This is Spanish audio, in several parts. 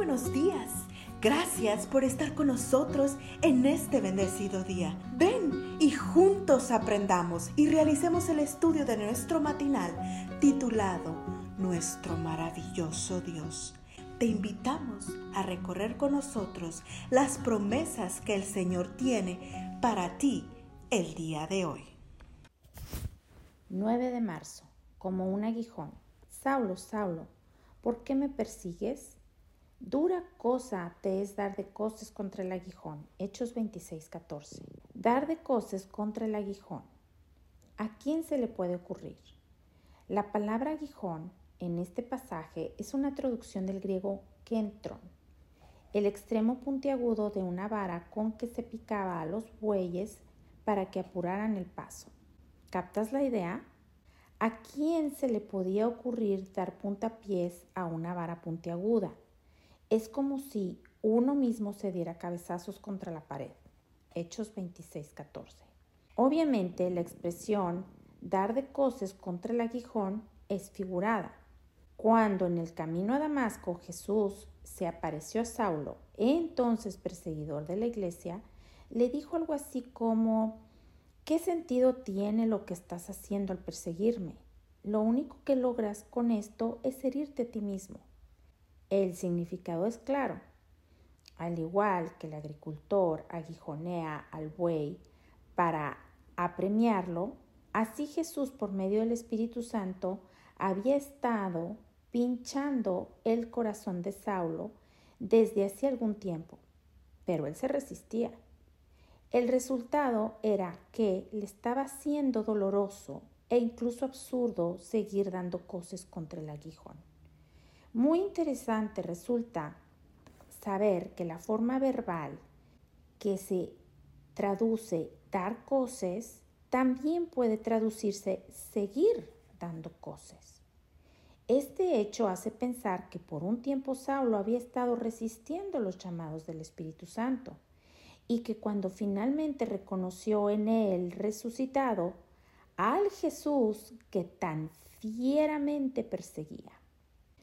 buenos días. Gracias por estar con nosotros en este bendecido día. Ven y juntos aprendamos y realicemos el estudio de nuestro matinal titulado Nuestro maravilloso Dios. Te invitamos a recorrer con nosotros las promesas que el Señor tiene para ti el día de hoy. 9 de marzo, como un aguijón. Saulo, Saulo, ¿por qué me persigues? Dura cosa te es dar de coces contra el aguijón. Hechos 26, 14. Dar de coces contra el aguijón. ¿A quién se le puede ocurrir? La palabra aguijón en este pasaje es una traducción del griego kentron, el extremo puntiagudo de una vara con que se picaba a los bueyes para que apuraran el paso. ¿Captas la idea? ¿A quién se le podía ocurrir dar puntapiés a una vara puntiaguda? Es como si uno mismo se diera cabezazos contra la pared. Hechos 26:14. Obviamente la expresión dar de coces contra el aguijón es figurada. Cuando en el camino a Damasco Jesús se apareció a Saulo, entonces perseguidor de la iglesia, le dijo algo así como, ¿qué sentido tiene lo que estás haciendo al perseguirme? Lo único que logras con esto es herirte a ti mismo. El significado es claro. Al igual que el agricultor aguijonea al buey para apremiarlo, así Jesús por medio del Espíritu Santo había estado pinchando el corazón de Saulo desde hace algún tiempo, pero él se resistía. El resultado era que le estaba siendo doloroso e incluso absurdo seguir dando coces contra el aguijón. Muy interesante resulta saber que la forma verbal que se traduce dar coces también puede traducirse seguir dando coces. Este hecho hace pensar que por un tiempo Saulo había estado resistiendo los llamados del Espíritu Santo y que cuando finalmente reconoció en él resucitado al Jesús que tan fieramente perseguía.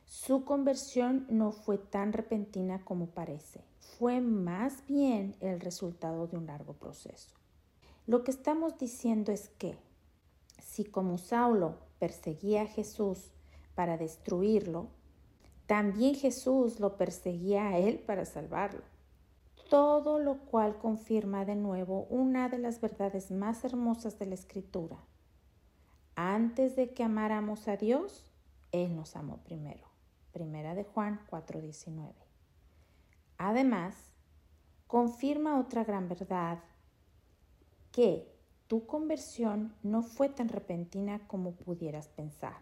Su conversión no fue tan repentina como parece, fue más bien el resultado de un largo proceso. Lo que estamos diciendo es que, si como Saulo perseguía a Jesús para destruirlo, también Jesús lo perseguía a él para salvarlo. Todo lo cual confirma de nuevo una de las verdades más hermosas de la Escritura. Antes de que amáramos a Dios, Él nos amó primero. Primera de Juan 4:19. Además, confirma otra gran verdad, que tu conversión no fue tan repentina como pudieras pensar.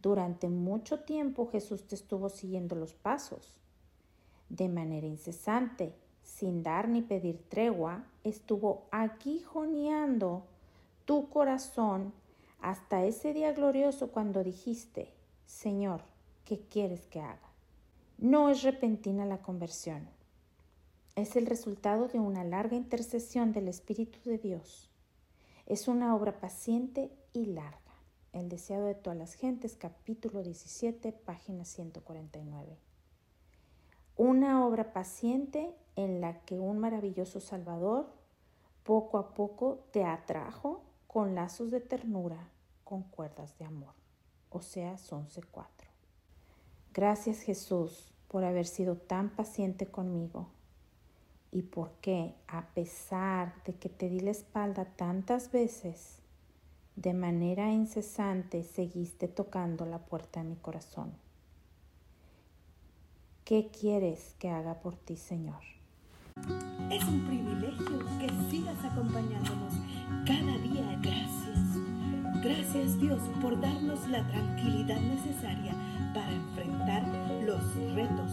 Durante mucho tiempo Jesús te estuvo siguiendo los pasos. De manera incesante, sin dar ni pedir tregua, estuvo aguijoneando tu corazón hasta ese día glorioso cuando dijiste, Señor, ¿qué quieres que haga? No es repentina la conversión. Es el resultado de una larga intercesión del Espíritu de Dios. Es una obra paciente y larga. El deseado de todas las gentes, capítulo 17, página 149. Una obra paciente en la que un maravilloso Salvador poco a poco te atrajo con lazos de ternura, con cuerdas de amor. Oseas 11:4. Gracias Jesús por haber sido tan paciente conmigo y porque, a pesar de que te di la espalda tantas veces, de manera incesante seguiste tocando la puerta de mi corazón. ¿Qué quieres que haga por ti, Señor? Es un privilegio que sigas acompañándonos cada día. Gracias. Dios por darnos la tranquilidad necesaria para enfrentar los retos,